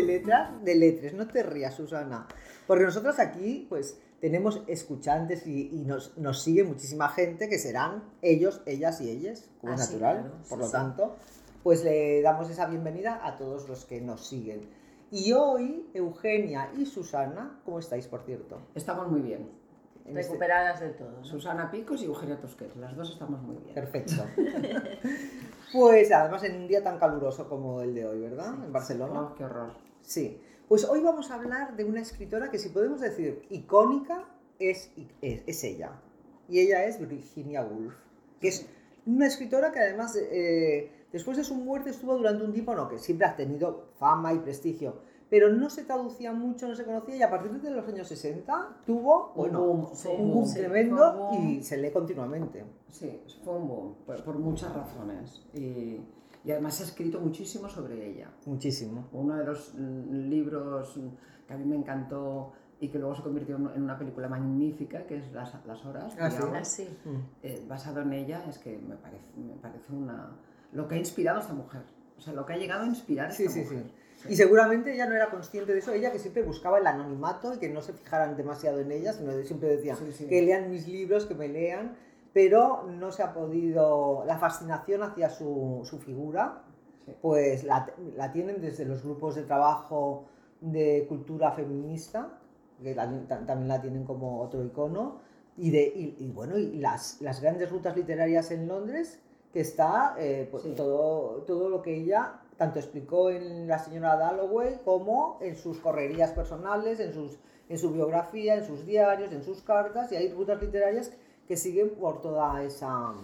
De Letras, de Letres. No te rías, Susana. Porque nosotros aquí, pues, tenemos escuchantes y, y nos, nos sigue muchísima gente que serán ellos, ellas y ellas, como es Ah, sí, natural. claro, Por sí, lo sí. tanto, pues le damos esa bienvenida a todos los que nos siguen. Y hoy, Eugenia y Susana, ¿cómo estáis, por cierto? Estamos muy bien. En este- Recuperadas del todo. ¿no? Susana Picos y Eugenia Tosquet, las dos estamos muy bien. Perfecto. Pues además en un día tan caluroso como el de hoy, ¿verdad? En Barcelona. Oh, qué horror. Sí, pues hoy vamos a hablar de una escritora que si podemos decir icónica es, es, es ella. Y ella es Virginia Woolf, que es una escritora que además eh, después de su muerte estuvo durante un tiempo, no, que siempre ha tenido fama y prestigio, pero no se traducía mucho, no se conocía y a partir de los años 60 tuvo, Un bueno, boom, sí, un boom sí, tremendo boom. y se lee continuamente. Sí, fue un boom, por, por muchas razones. Y, y además se ha escrito muchísimo sobre ella. Muchísimo. Uno de los mm, libros que a mí me encantó y que luego se convirtió en una película magnífica, que es Las, Las Horas, Ah, sí. digamos, Ah, sí. Mm. eh, basado en ella, es que me parece, me parece una... lo que ha inspirado a esta mujer. O sea, lo que ha llegado a inspirar a esta Sí, sí, mujer. sí. Y seguramente ella no era consciente de eso, ella que siempre buscaba el anonimato y que no se fijaran demasiado en ella, sino que siempre decía Sí, sí. que lean mis libros, que me lean, pero no se ha podido, la fascinación hacia su, su figura, Sí. pues la, la tienen desde los grupos de trabajo de cultura feminista, que la- ta- también la tienen como otro icono, y, de, y, y bueno, y las, las grandes rutas literarias en Londres, que está eh, pues, Sí. todo, todo lo que ella tanto explicó en La señora Dalloway como en sus correrías personales, en, sus, en su biografía, en sus diarios, en sus cartas, y hay rutas literarias que siguen por toda esa,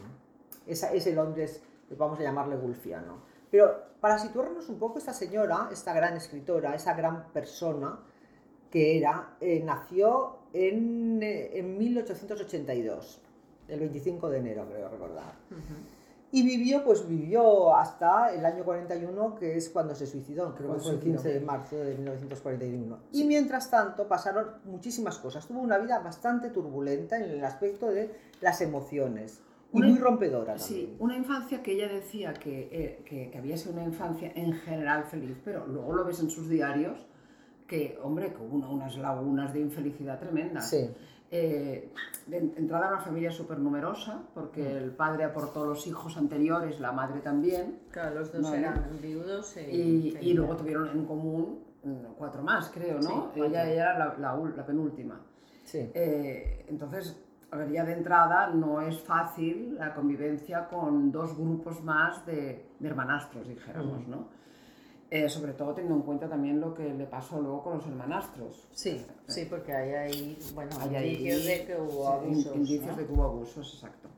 ese Londres, vamos a llamarle Woolfiano. Pero para situarnos un poco, esta señora, esta gran escritora, esa gran persona que era, eh, nació en, eh, en 1882, el 25 de enero, creo recordar. Y vivió, pues vivió hasta el año 41, que es cuando se suicidó, creo que fue el se suicidó. 15 de marzo de 1941. Y mientras tanto pasaron muchísimas cosas. Tuvo una vida bastante turbulenta en el aspecto de las emociones. Y Una- muy rompedora Sí, también. una infancia que ella decía que, eh, que, que había sido una infancia en general feliz, pero luego lo ves en sus diarios que, hombre, que hubo una- unas lagunas de infelicidad tremendas. Sí. Eh, de en- entrada una familia súper numerosa, porque Mm. el padre aportó los hijos anteriores, la madre también, Claro, los dos eran viudos e y, y luego tuvieron en común mm, cuatro más, creo, ¿no? ella, era la, la ul- la penúltima. Sí. Eh, entonces, a ver, ya de entrada no es fácil la convivencia con dos grupos más de, de hermanastros, dijéramos, ¿no? Eh, sobre todo teniendo en cuenta también lo que le pasó luego con los hermanastros. Sí, sí, porque hay ahí, bueno, Hay indicios de que hubo sí, abusos. Indicios ¿no? de que hubo abusos, exacto.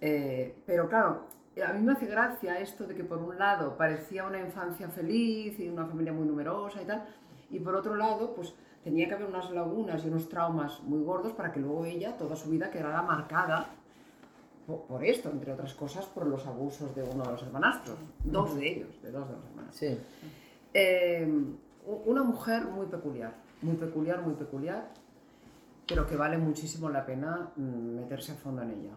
Eh, pero claro, a mí me hace gracia esto de que por un lado parecía una infancia feliz y una familia muy numerosa y tal, y por otro lado, pues tenía que haber unas lagunas y unos traumas muy gordos para que luego ella, toda su vida, quedara marcada por, por esto, entre otras cosas, por los abusos de uno de los hermanastros, dos de ellos, de dos de los hermanastros. Sí. Eh, una mujer muy peculiar, muy peculiar, muy peculiar, pero que vale muchísimo la pena mm, meterse a fondo en ella.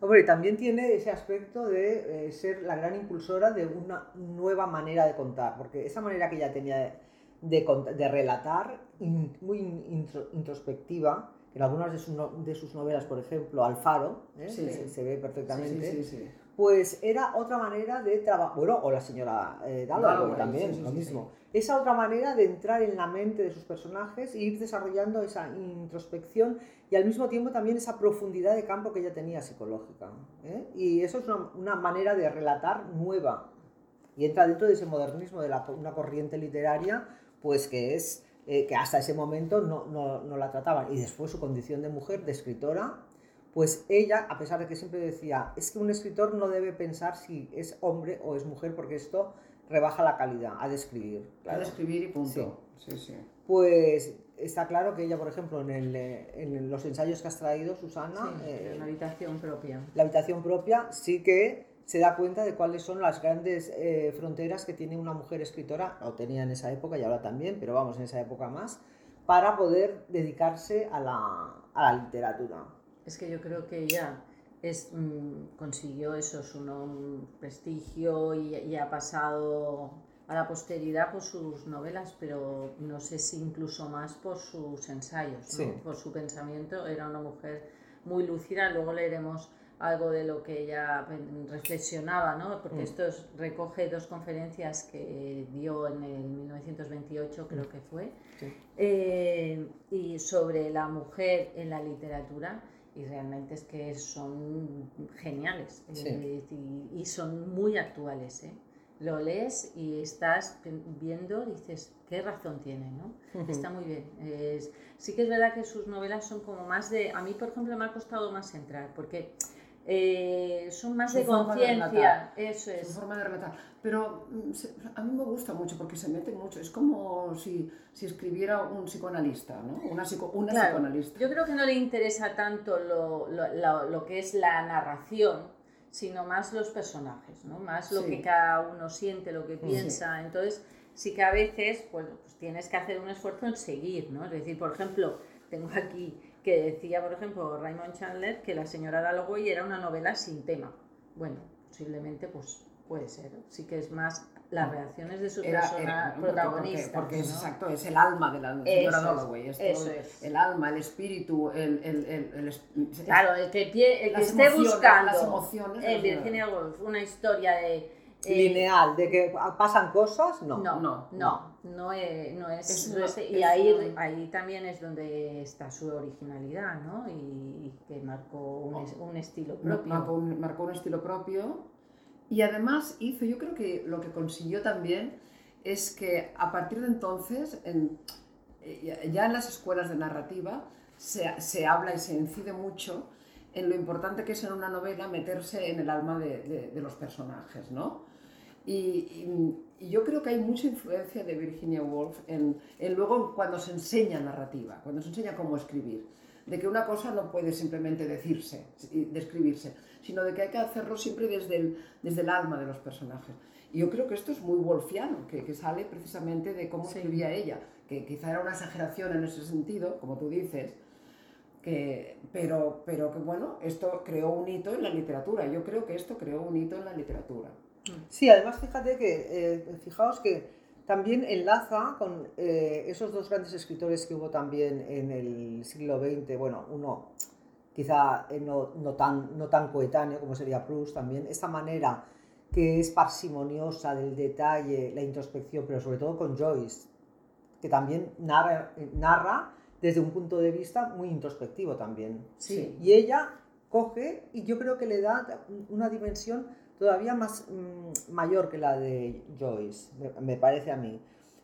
Hombre, también tiene ese aspecto de eh, ser la gran impulsora de una nueva manera de contar, porque esa manera que ella tenía de, de de relatar, in- muy in- intro- introspectiva, en algunas de sus, no- de sus novelas, por ejemplo, Alfaro, ¿eh? Sí. se, se ve perfectamente, Sí, pues era otra manera de trabajar, bueno, o la señora eh, Dalloway también, lo mismo. Esa otra manera de entrar en la mente de sus personajes e ir desarrollando esa introspección y al mismo tiempo también esa profundidad de campo que ella tenía psicológica. ¿eh? Y eso es una, una manera de relatar nueva y entra dentro de ese modernismo de la, una corriente literaria, pues que es eh, que hasta ese momento no, no, no la trataban. Y después su condición de mujer, de escritora, pues ella, a pesar de que siempre decía, es que un escritor no debe pensar si es hombre o es mujer, porque esto rebaja la calidad, ha de escribir. Ha claro. de escribir y punto. Sí, sí. Pues está claro que ella, por ejemplo, en, el, en los ensayos que has traído, Susana, Sí, eh, en una habitación propia. la habitación propia, sí que se da cuenta de cuáles son las grandes eh, fronteras que tiene una mujer escritora, o tenía en esa época y ahora también, pero vamos, en esa época más, para poder dedicarse a la, a la literatura. Es que yo creo que ella es, mm, consiguió eso, su prestigio y, y ha pasado a la posteridad por sus novelas, pero no sé si incluso más por sus ensayos, ¿no? Sí. por su pensamiento. Era una mujer muy lúcida, luego leeremos algo de lo que ella pen- reflexionaba, ¿no? porque Mm. esto es- recoge dos conferencias que dio en el 1928, creo que fue, Sí. eh, y sobre la mujer en la literatura y realmente es que son geniales Sí. eh, y, y son muy actuales. ¿eh? Lo lees y estás viendo, dices, qué razón tiene, ¿no? Está muy bien. Es- sí que es verdad que sus novelas son como más de... A mí, por ejemplo, me ha costado más entrar porque eh, son más Su de conciencia. Eso Su es. forma de relatar. Pero mm, se- a mí me gusta mucho porque se mete mucho. Es como si, si escribiera un psicoanalista, ¿no? Una, psico- una Claro, psicoanalista. Yo creo que no le interesa tanto lo, lo- lo- lo que es la narración, sino más los personajes, ¿no? Más lo Sí. que cada uno siente, lo que piensa. Entonces, sí que a veces pues, pues tienes que hacer un esfuerzo en seguir, ¿no? Es decir, por ejemplo, tengo aquí que decía, por ejemplo, Raymond Chandler que La señora Dalloway era una novela sin tema. Bueno, posiblemente pues puede ser. Sí que es más las reacciones de sus Era- persona- era- porque- protagonistas. Porque, porque es exacto, es el alma de la señora Dalloway. es eso el- es. El alma, el espíritu, el... el, el, Claro, el que, pie- el que esté buscando las emociones en Virginia Woolf una historia de... eh, Lineal, de que pasan cosas, no. No, No, no, no, es, no es- Es no una- es- y es ahí, ahí también es donde está su originalidad, ¿no? Y, y que marcó un, es- un estilo propio. Marcó un, marcó un estilo propio y además hizo, yo creo que lo que consiguió también es que a partir de entonces, en- eh, ya en las escuelas de narrativa, se, se habla y se incide mucho en lo importante que es en una novela meterse en el alma de, de- de los personajes, ¿no? Y, y- y yo creo que hay mucha influencia de Virginia Woolf en, en luego cuando se enseña narrativa, cuando se enseña cómo escribir, de que una cosa no puede simplemente decirse, describirse, sino de que hay que hacerlo siempre desde el, desde el alma de los personajes. Y yo creo que esto es muy wolfiano, que, que sale precisamente de cómo Sí. escribía ella, que quizá era una exageración en ese sentido, como tú dices, que, pero, pero que bueno, esto creó un hito en la literatura. Yo creo que esto creó un hito en la literatura. Sí, además fíjate que, eh, fijaos que también enlaza con eh, esos dos grandes escritores que hubo también en el siglo XX, bueno, uno quizá eh, no, no tan, no tan coetáneo como sería Proust también, esta manera que es parsimoniosa del detalle, la introspección, pero sobre todo con Joyce, que también narra, narra desde un punto de vista muy introspectivo también. Sí. Y ella coge y yo creo que le da una dimensión todavía más mm, mayor que la de Joyce, me, me parece a mí.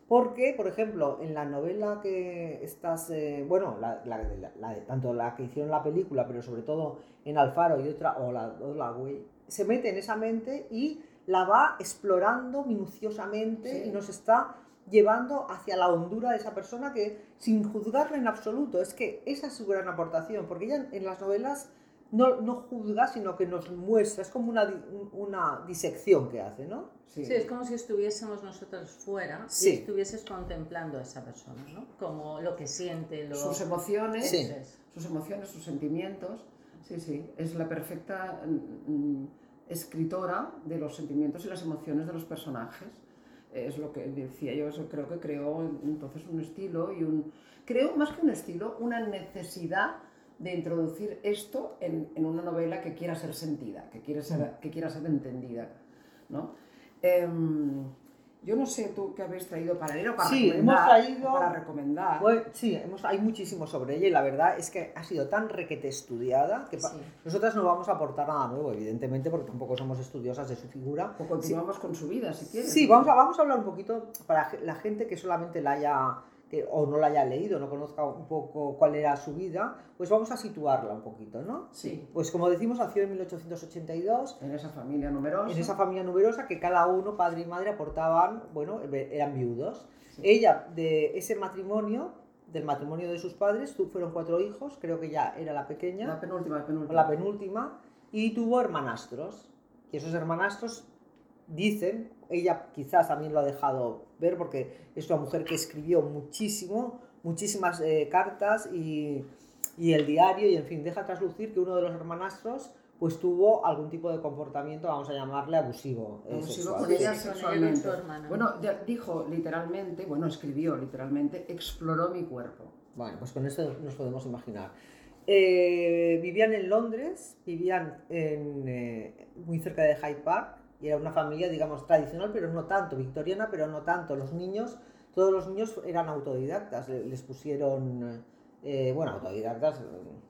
Porque, por ejemplo, en la novela que estás, eh, bueno, la, la- la- la de- tanto la que hicieron la película, pero sobre todo en Alfaro y otra, o la, o la Way, se mete en esa mente y la va explorando minuciosamente Sí. y nos está llevando hacia la hondura de esa persona que sin juzgarla en absoluto, es que esa es su gran aportación, porque ella en las novelas no, no juzga, sino que nos muestra, es como una, una disección que hace, ¿no? Sí, es como si estuviésemos nosotros fuera Sí. y estuvieses contemplando a esa persona, ¿no? Como lo que siente, lo... Sus emociones, Sí. Sus emociones, sus sentimientos, Sí, sí, es la perfecta mm, mm, escritora de los sentimientos y las emociones de los personajes. Es lo que decía yo, eso creo que creó entonces un estilo y un... Creo más que un estilo, una necesidad de introducir esto en, en una novela que quiera ser sentida, que, quiere ser, que quiera ser entendida. ¿no? Em, yo no sé tú qué habéis traído para leer o para Sí, recomendar. hemos traído- Para recomendar. Bueno, sí, hemos, hay muchísimo sobre ella y la verdad es que ha sido tan requete estudiada que Sí. nosotras no vamos a aportar nada nuevo, evidentemente, porque tampoco somos estudiosas de su figura. o continuamos con su vida, si quieres. Sí, vamos a, vamos a hablar un poquito para la gente que solamente la haya, que, o no la haya leído, no conozca un poco cuál era su vida, pues vamos a situarla un poquito, ¿no? Sí. Pues como decimos, nació en 1882, En esa familia numerosa. en esa familia numerosa que cada uno, padre y madre, aportaban, bueno, eran viudos. Ella, de ese matrimonio, del matrimonio de sus padres, fueron cuatro hijos, creo que ya era la pequeña, La penúltima, la penúltima. la penúltima, y tuvo hermanastros. Y esos hermanastros dicen, ella quizás también lo ha dejado ver porque es una mujer que escribió muchísimo, muchísimas eh, cartas y, y el diario, y en fin, deja traslucir que uno de los hermanastros pues tuvo algún tipo de comportamiento, vamos a llamarle abusivo. eh, Abusivo con ella sexualmente. Bueno, dijo literalmente, bueno, escribió literalmente, exploró mi cuerpo. Bueno, pues con esto nos podemos imaginar. Eh, vivían en Londres, vivían en, eh, muy cerca de Hyde Park y era una familia, digamos, tradicional, pero no tanto, victoriana, pero no tanto. Los niños, todos los niños eran autodidactas, le- les pusieron, eh, bueno, autodidactas,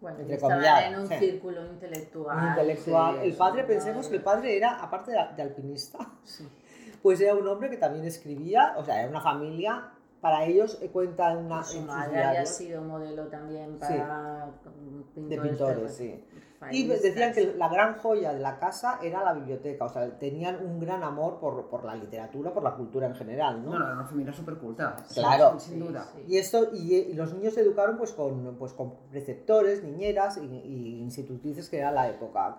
Bueno, entre comillas. en un sí. círculo intelectual. Un intelectual. sí, el padre, pensemos que el padre era, aparte de, de alpinista, Sí. pues era un hombre que también escribía, o sea, era una familia, para ellos eh, cuenta en, una, Su madre había sido modelo también para mm, de pintores. pintores, sí. Y decían que la gran joya de la casa era la biblioteca, o sea, tenían un gran amor por, por la literatura, por la cultura en general, ¿no? No, no, era una familia súper culta. Claro. Sin, sin duda. Sí, Y, esto, y, y los niños se educaron pues con, pues con preceptores, niñeras y, y institutrices que era la época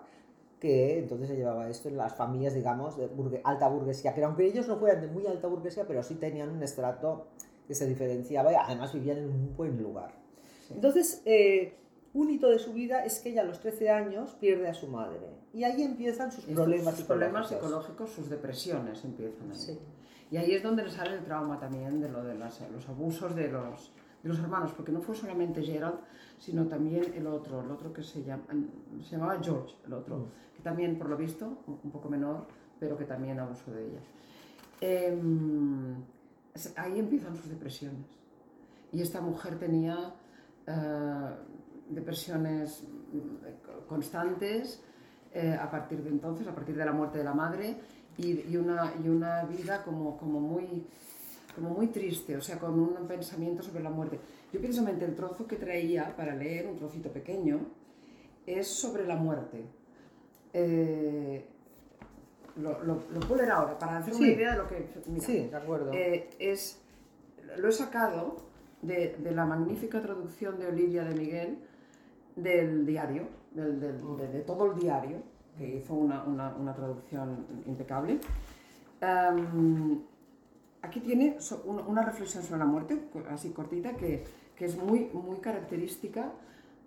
que entonces se llevaba esto en las familias, digamos, de burgue- alta burguesía, que aunque ellos no fueran de muy alta burguesía, pero sí tenían un estrato que se diferenciaba y además vivían en un buen lugar. Entonces, eh, un hito de su vida es que ella a los 13 años pierde a su madre y ahí empiezan sus problemas sus problemas psicológicos. sus depresiones empiezan ahí. Sí. Y ahí es donde le sale el trauma también de lo de las- los abusos de los, de los hermanos, porque no fue solamente Gerald, sino también el otro, el otro que se, llama, se llamaba George, el otro, Mm. que también, por lo visto, un poco menor, pero que también abusó de ella. Em, ahí empiezan sus depresiones. Y esta mujer tenía eh, depresiones constantes eh, a partir de entonces, a partir de la muerte de la madre, y, y una, y una vida como, como, muy, como muy triste, o sea, con un pensamiento sobre la muerte. Yo precisamente el trozo que traía para leer, un trocito pequeño, es sobre la muerte. Eh, lo, lo, lo puedo leer ahora, para hacer una idea de lo que... mira, Sí, de acuerdo. eh, es, lo he sacado de, de la magnífica traducción de Olivia de Miguel del diario, del- del- de, de todo el diario, que hizo una, una- una traducción impecable. Em, aquí tiene una, reflexión sobre la muerte, así cortita, que, que es muy, muy característica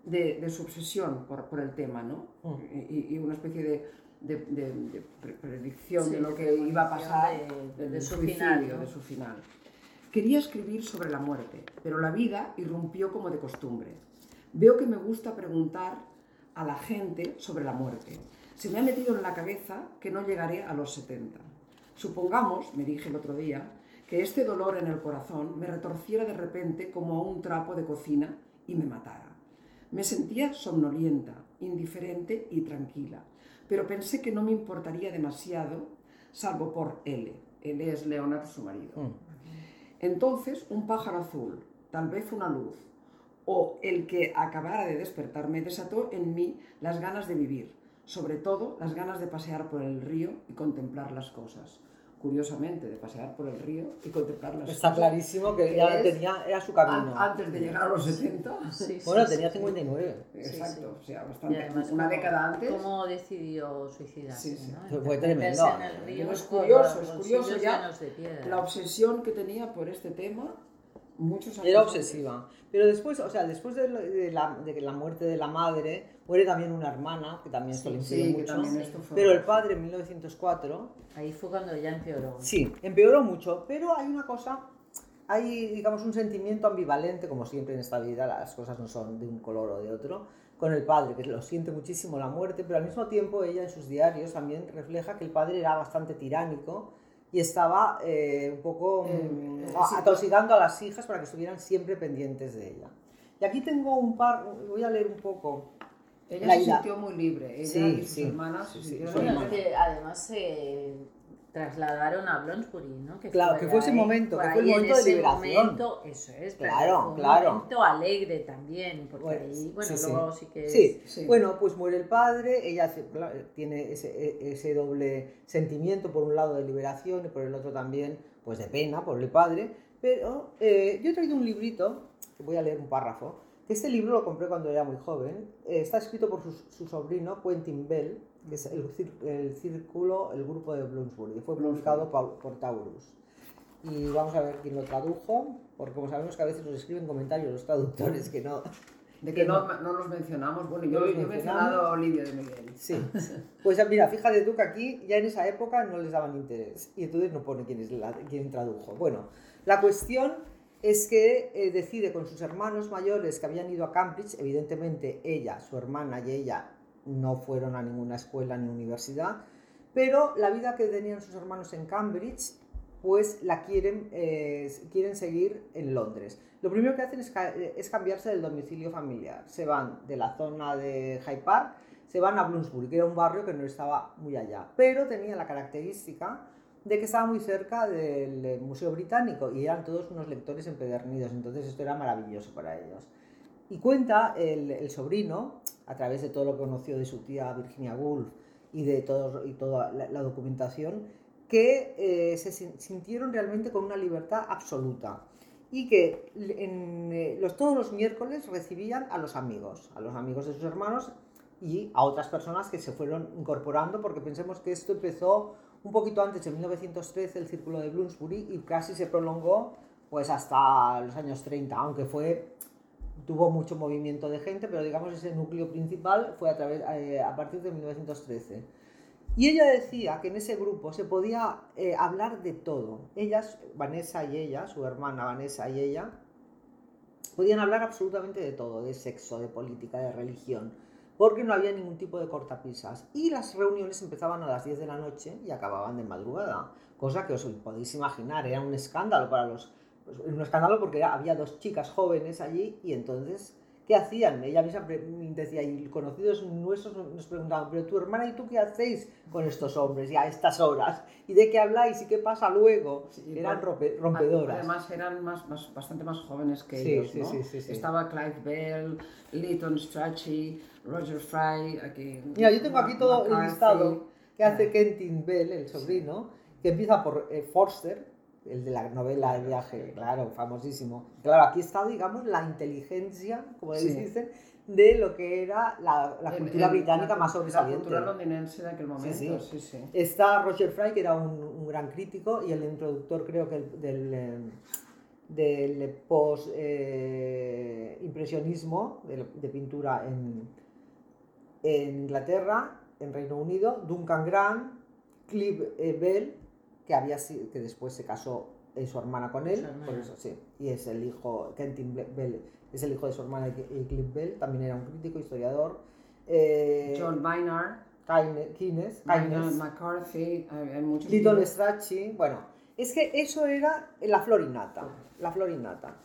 de, de su obsesión por, por el tema, ¿no? Mm. Y, y una especie de, de- de- de pre- predicción Sí, de lo que iba a pasar, de- su suicidio, final, ¿no? de su final. Quería escribir sobre la muerte, pero la vida irrumpió como de costumbre. Veo que me gusta preguntar a la gente sobre la muerte. Se me ha metido en la cabeza que no llegaré a los 70. Supongamos, me dije el otro día, que este dolor en el corazón me retorciera de repente como a un trapo de cocina y me matara. Me sentía somnolienta, indiferente y tranquila, pero pensé que no me importaría demasiado, salvo por L. L es Leonard, su marido. Mm. Entonces, un pájaro azul, tal vez una luz, o el que acabara de despertarme desató en mí las ganas de vivir, sobre todo las ganas de pasear por el río y contemplar las cosas. Curiosamente, de pasear por el río y contemplar las Está cosas. clarísimo que que ya es tenía, era su camino. Antes de llegar a los 70. Sí, sí, Bueno, sí, tenía sí. 59. Exacto, o sea, bastante, además, una ¿cómo- década antes. ¿Cómo decidió suicidarse? Sí, sí. ¿no? Fue- tremendo. en el río es curioso, es curioso ya. La obsesión que tenía por este tema muchos años. Era obsesiva. Pero después, o sea, después de, la, de la muerte de la madre, muere también una hermana, que también esto le influyó Sí, mucho. también esto fue. Pero el padre en 1904 Ahí fue cuando ya empeoró. Sí, empeoró mucho, pero hay una cosa, hay, digamos, un sentimiento ambivalente, como siempre en esta vida, las cosas no son de un color o de otro, con el padre, que lo siente muchísimo la muerte, pero al mismo tiempo ella en sus diarios también refleja que el padre era bastante tiránico y estaba eh, un poco Eh, mm, eh, a- sí. atosigando a las hijas para que estuvieran siempre pendientes de ella. Y aquí tengo un par, voy a leer un poco. Ella La se ida. sintió muy libre. Ella Sí, y sus sí, hermanas sí, su hermana. además se trasladaron a Bloomsbury, ¿no? Que Claro, que fue ese ahí, momento, que fue el momento de liberación. momento, eso es, pero Claro, fue un claro. momento alegre también, porque Bueno, ahí, bueno, sí, luego sí, que Sí, Sí. bueno, pues muere el padre, ella tiene ese, e- ese doble sentimiento, por un lado de liberación y por el otro también, pues de pena por el padre, pero eh, yo he traído un librito, que voy a leer un párrafo, este libro lo compré cuando era muy joven, eh, está escrito por su, su sobrino Quentin Bell, que es el, el círculo, el grupo de Bloomsbury, fue publicado pa- por Taurus. Y vamos a ver quién lo tradujo, porque como sabemos que a veces nos escriben comentarios los traductores que no, De que no, no los mencionamos. Bueno, yo, he mencionado a Olivia de Miguel. Sí. Pues mira, fíjate tú que aquí ya en esa época no les daban interés y entonces no pone quién, es la, quién tradujo. Bueno, la cuestión es que eh, decide con sus hermanos mayores que habían ido a Cambridge, evidentemente ella, su hermana y ella no fueron a ninguna escuela ni universidad, pero la vida que tenían sus hermanos en Cambridge pues la quieren, eh, quieren seguir en Londres. Lo primero que hacen es, eh, es cambiarse del domicilio familiar. Se van de la zona de Hyde Park, se van a Bloomsbury, que era un barrio que no estaba muy allá, pero tenía la característica de que estaba muy cerca del Museo Británico y eran todos unos lectores empedernidos, entonces esto era maravilloso para ellos. Y cuenta el, sobrino, a través de todo lo que conoció de su tía Virginia Woolf y de todo, y toda la, documentación, que eh, se sin- sintieron realmente con una libertad absoluta y que eh, los, todos los miércoles recibían a los amigos, a los amigos de sus hermanos y a otras personas que se fueron incorporando, porque pensemos que esto empezó un poquito antes, en 1913, el Círculo de Bloomsbury, y casi se prolongó pues hasta los años 30, aunque fue tuvo mucho movimiento de gente, pero digamos ese núcleo principal fue a, través, eh, a partir de 1913. Y ella decía que en ese grupo se podía eh, hablar de todo. Ellas, Vanessa y ella, su hermana Vanessa y ella, podían hablar absolutamente de todo, de sexo, de política, de religión, porque no había ningún tipo de cortapisas. Y las reuniones empezaban a las 10 de la noche y acababan de madrugada, cosa que os podéis imaginar, era un escándalo para los... pues, un escándalo porque había dos chicas jóvenes allí y entonces, ¿qué hacían? Ella misma decía, y conocidos nuestros nos preguntaban, pero tu hermana y tú qué hacéis con estos hombres y a estas horas? ¿Y de qué habláis y qué pasa luego? Sí, Eran rompe- rompedoras. Además eran más, más- bastante más jóvenes que Sí, ellos, sí, ¿no? sí, sí. Estaba Clive Bell, Lytton Strachey, Roger Fry, aquí... Mira, yo tengo aquí todo el listado que hace Ah. Kentin Bell, el sobrino, que empieza por eh, Forster, el de la novela El viaje, claro, famosísimo. Claro, aquí está, digamos, la inteligencia, como Sí. dicen, de lo que era la, la cultura en- británica la- más sobresaliente. La cultura londinense de aquel momento, sí. sí. Está Roger Fry, que era un, un gran crítico, y el introductor, creo que el- del, eh, del post-impresionismo, de, de pintura en, en Inglaterra, en Reino Unido, Duncan Grant, Clive eh, Bell, que, había, que después se casó eh, su hermana con él, hermana. por eso sí, y es el hijo, Kentin Bell, es el hijo de su hermana y Clive Bell, también era un crítico, historiador. eh, John Maynard, Keynes, McCarthy, hay, muchos... Little. Strachey, bueno, es que eso era la florinata, la florinata.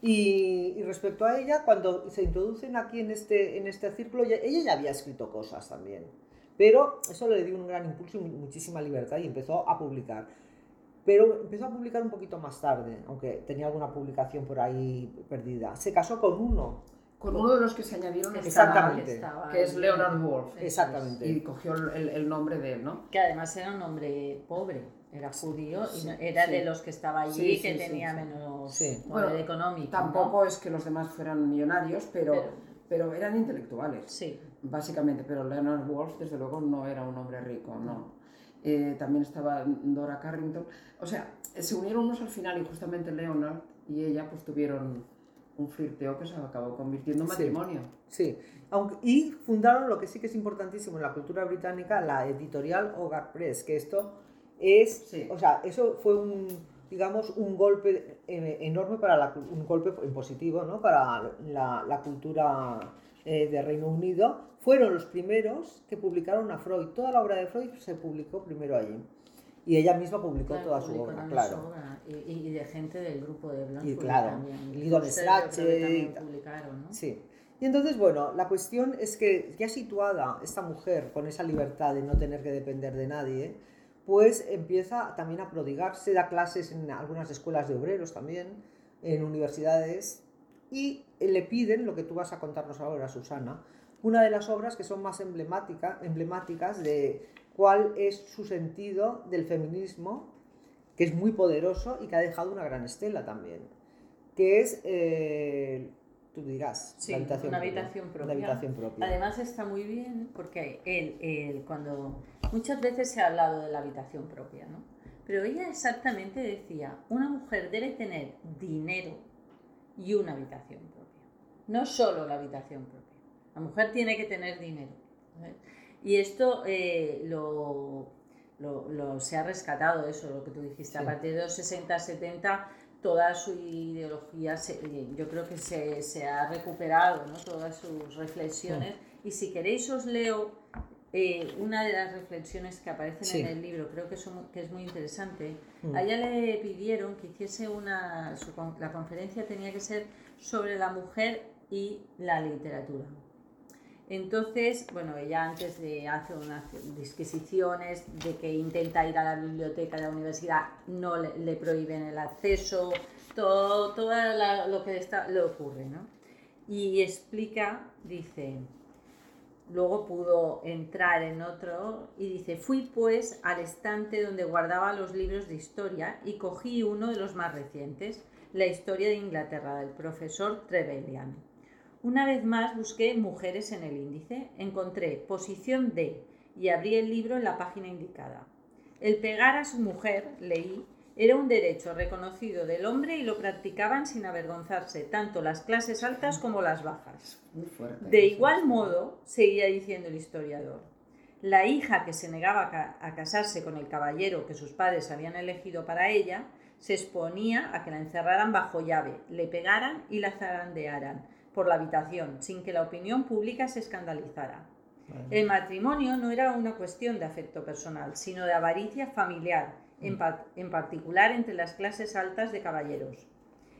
Y, y respecto a ella, cuando se introducen aquí en este, en este círculo, ella ya había escrito cosas también, pero eso le dio un gran impulso y mu- muchísima libertad y empezó a publicar. Pero empezó a publicar un poquito más tarde, aunque tenía alguna publicación por ahí perdida. Se casó con uno, Con uno de los que se añadieron Exactamente. estaba que es. Leonard es. exactamente. Y cogió el, el nombre de él, ¿no? Que además era un hombre pobre, era judío y Sí, no- era sí. de los que estaba allí Sí, sí, que sí, tenía sí. menos Sí. poder Bueno, económico. Tampoco ¿no? es que los demás fueran millonarios, pero, Pero- pero eran intelectuales. Sí, básicamente, pero Leonard Woolf desde luego no era un hombre rico, no. Eh, también estaba Dora Carrington, o sea, se unieron unos al final y justamente Leonard y ella pues tuvieron un flirteo que se acabó convirtiendo en matrimonio. Sí, aunque, y fundaron lo que sí que es importantísimo en la cultura británica, la editorial Hogarth Press, que esto es, Sí. o sea, eso fue un, digamos, un golpe eh, enorme para la, un golpe en positivo, ¿no? Para la, la cultura eh, de Reino Unido. Fueron los primeros que publicaron a Freud. Toda la obra de Freud se publicó primero allí. Y ella misma publicó Claro, toda su obra, claro. su obra, Y, de gente del grupo de Bloomsbury Y claro, también. Publicaron, ¿no? Sí. Y entonces, bueno, la cuestión es que ya situada esta mujer con esa libertad de no tener que depender de nadie, pues empieza también a prodigarse, da clases en algunas escuelas de obreros también, en universidades, y le piden lo que tú vas a contarnos ahora, Susana, una de las obras que son más emblemática- emblemáticas de cuál es su sentido del feminismo, que es muy poderoso y que ha dejado una gran estela también, que es, eh, tú dirás, Sí, la habitación una propia. habitación propia. Una habitación propia. Además está muy bien porque él, él, cuando muchas veces se ha hablado de la habitación propia, ¿no? Pero ella exactamente decía, una mujer debe tener dinero y una habitación propia. No solo la habitación propia. La mujer tiene que tener dinero. ¿sabes? Y esto eh, lo, lo- lo- se ha rescatado, eso, lo que tú dijiste. A partir de los 60, 70, toda su ideología, se- yo creo que se, se ha recuperado, ¿no? todas sus reflexiones. Y si queréis os leo eh, una de las reflexiones que aparecen Sí. en el libro, creo que, son- que es muy interesante. Mm. A ella le pidieron que hiciese una, su la conferencia tenía que ser sobre la mujer y la literatura. Entonces, bueno, ella antes de hacer unas disquisiciones de que intenta ir a la biblioteca de la universidad, no le, prohíben el acceso, todo, lo que está, le ocurre, ¿no? Y explica, dice, luego pudo entrar en otro y dice, fui pues al estante donde guardaba los libros de historia y cogí uno de los más recientes, la historia de Inglaterra del profesor Trevelyan. Una vez más busqué mujeres en el índice, encontré posición D y abrí el libro en la página indicada. El pegar a su mujer, leí, era un derecho reconocido del hombre y lo practicaban sin avergonzarse tanto las clases altas como las bajas. Muy fuerte. De igual modo, seguía diciendo el historiador, la hija que se negaba a casarse con el caballero que sus padres habían elegido para ella, se exponía a que la encerraran bajo llave, le pegaran y la zarandearan por la habitación, sin que la opinión pública se escandalizara. El matrimonio no era una cuestión de afecto personal, sino de avaricia familiar, en, pa- en particular entre las clases altas de caballeros.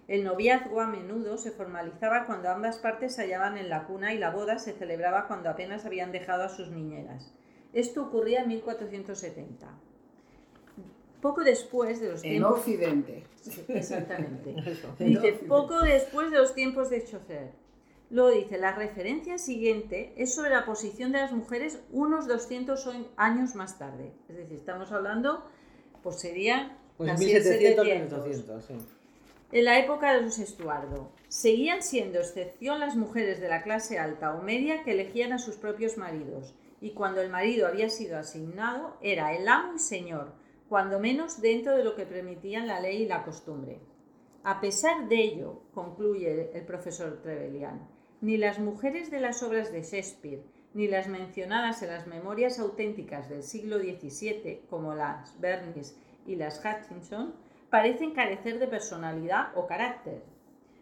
El noviazgo a menudo se formalizaba cuando ambas partes se hallaban en la cuna y la boda se celebraba cuando apenas habían dejado a sus niñeras. Esto ocurría en 1470. Poco después de los En tiempos... Occidente. Sí, exactamente. Eso. Dice, poco después de los tiempos de Chaucer. Luego dice, la referencia siguiente es sobre la posición de las mujeres unos 200 o- años más tarde. Es decir, estamos hablando, pues sería Pues casi en 1700, 700. 1800, sí. En la época de los Estuardo, seguían siendo excepción las mujeres de la clase alta o media que elegían a sus propios maridos, y cuando el marido había sido asignado, era el amo y señor, cuando menos dentro de lo que permitían la ley y la costumbre. A pesar de ello, concluye el profesor Trevelyan, ni las mujeres de las obras de Shakespeare, ni las mencionadas en las memorias auténticas del siglo XVII, como las Bernis y las Hutchinson, parecen carecer de personalidad o carácter.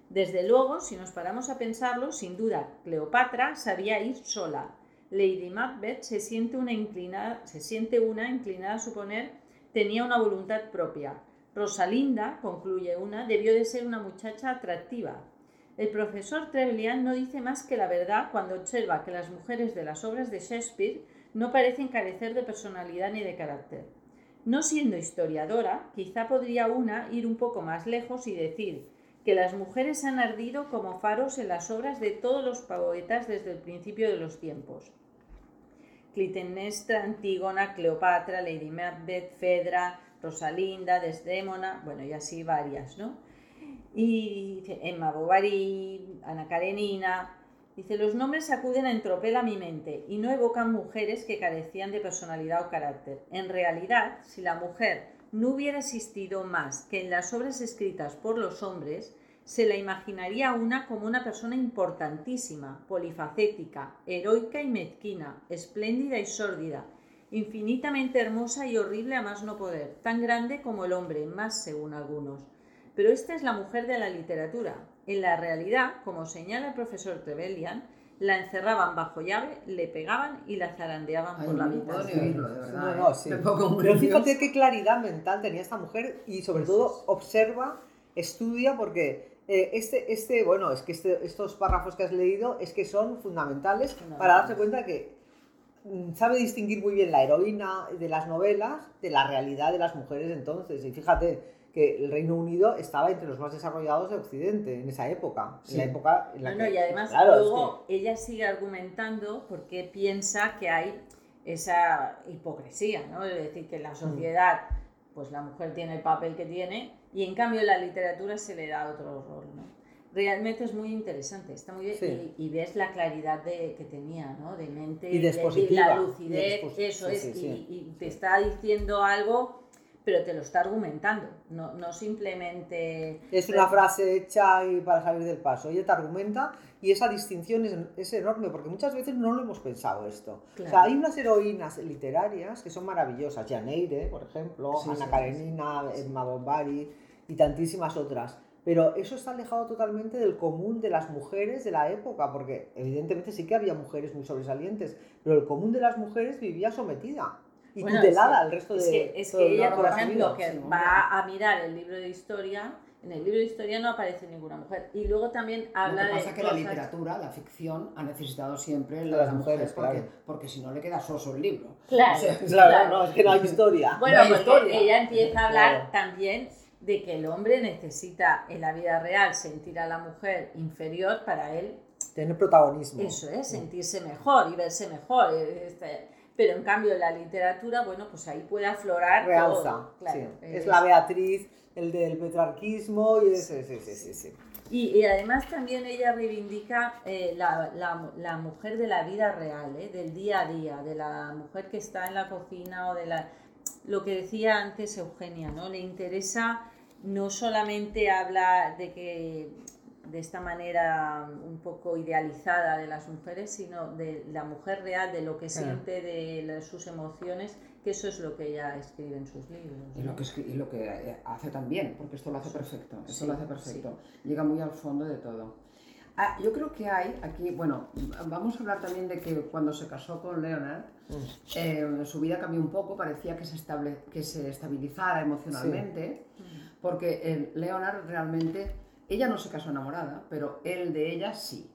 Desde luego, si nos paramos a pensarlo, sin duda, Cleopatra sabía ir sola. Lady Macbeth se siente una inclinada, se siente una inclinada a suponer tenía una voluntad propia. Rosalinda, concluye una, debió de ser una muchacha atractiva. El profesor Trevelyan no dice más que la verdad cuando observa que las mujeres de las obras de Shakespeare no parecen carecer de personalidad ni de carácter. No siendo historiadora, quizá podría una ir un poco más lejos y decir que las mujeres han ardido como faros en las obras de todos los poetas desde el principio de los tiempos. Clitemnestra, Antígona, Cleopatra, Lady Macbeth, Fedra, Rosalinda, Desdémona, bueno, y así varias, ¿no? Y Emma Bovary, Ana Karenina. Dice, los nombres acuden en tropel a mi mente y no evocan mujeres que carecían de personalidad o carácter. En realidad, si la mujer no hubiera existido más que en las obras escritas por los hombres, se la imaginaría una como una persona importantísima, polifacética, heroica y mezquina, espléndida y sórdida, infinitamente hermosa y horrible a más no poder, tan grande como el hombre, más según algunos. Pero esta es la mujer de la literatura. En la realidad, como señala el profesor Trevelyan, la encerraban bajo llave, le pegaban y la zarandeaban Ay, por la habitación. No, ¿eh? no, sí. Pero fíjate qué claridad mental tenía esta mujer y sobre todo observa, estudia, porque eh, este, este, bueno, es que este- estos párrafos que has leído es que son fundamentales para darse cuenta que mm, sabe distinguir muy bien la heroína de las novelas de la realidad de las mujeres entonces. Y fíjate que el Reino Unido estaba entre los más desarrollados de Occidente en esa época. En la época en la No, no, que- y además claro, es luego ella sigue argumentando porque piensa que hay esa hipocresía, ¿no? Es decir, que en la Mm. sociedad, pues la mujer tiene el papel que tiene y en cambio en la literatura se le da otro rol, ¿no? Realmente es muy interesante, está muy bien Sí. y, y ves la claridad de, que tenía, ¿no? De mente Y de la y de lucidez, expos- eso sí, es, sí, y- sí. y te está diciendo algo, pero te lo está argumentando, no, no simplemente... Es una frase hecha y para salir del paso. Ella te argumenta y esa distinción es, es enorme porque muchas veces no lo hemos pensado esto. O sea, Claro. hay unas heroínas literarias que son maravillosas. Janeire, por ejemplo, Sí, Ana sí, Karenina, Emma Bombari y tantísimas otras. Pero eso está alejado totalmente del común de las mujeres de la época, porque evidentemente sí que había mujeres muy sobresalientes, pero el común de las mujeres vivía sometida y Bueno, tutelada es que- al resto de Es que, es que el ella, por de ejemplo, vida. que sí, va a mirar el libro de historia, en el libro de historia no aparece ninguna mujer. Y luego también habla Lo que de pasa es que la literatura, la ficción, ha necesitado siempre la De de las la mujer, mujeres, porque, claro. porque si no le queda soso el libro. Claro, O sea, Claro, no, es que no hay historia. Bueno, No hay porque historia. ella empieza a hablar Claro. también de que el hombre necesita en la vida real sentir a la mujer inferior para él, Tener protagonismo. eso es, sentirse mejor y verse mejor. eh, este, pero en cambio la literatura, bueno, pues ahí puede aflorar realza. todo, claro, sí. es- Es la Beatriz, el del petrarquismo y ese, sí, sí, sí, sí. Y, y además también ella reivindica eh, la, la- la mujer de la vida real, ¿eh? del día a día, de la mujer que está en la cocina o de la... Lo que decía antes Eugenia, ¿no? Le interesa no solamente hablar de que de esta manera un poco idealizada de las mujeres, sino de la mujer real, de lo que Claro. siente, de sus emociones, que eso es lo que ella escribe en sus libros. Y ¿no? lo, que, y lo que eh, hace también, porque esto lo hace perfecto, esto Sí, lo hace perfecto, llega muy al fondo de todo. Ah, yo creo que hay aquí, bueno, vamos a hablar también de que cuando se casó con Leonard, eh, su vida cambió un poco, parecía que se, estable, que se estabilizara emocionalmente, porque eh, Leonard realmente, ella no se casó enamorada, pero él de ella sí.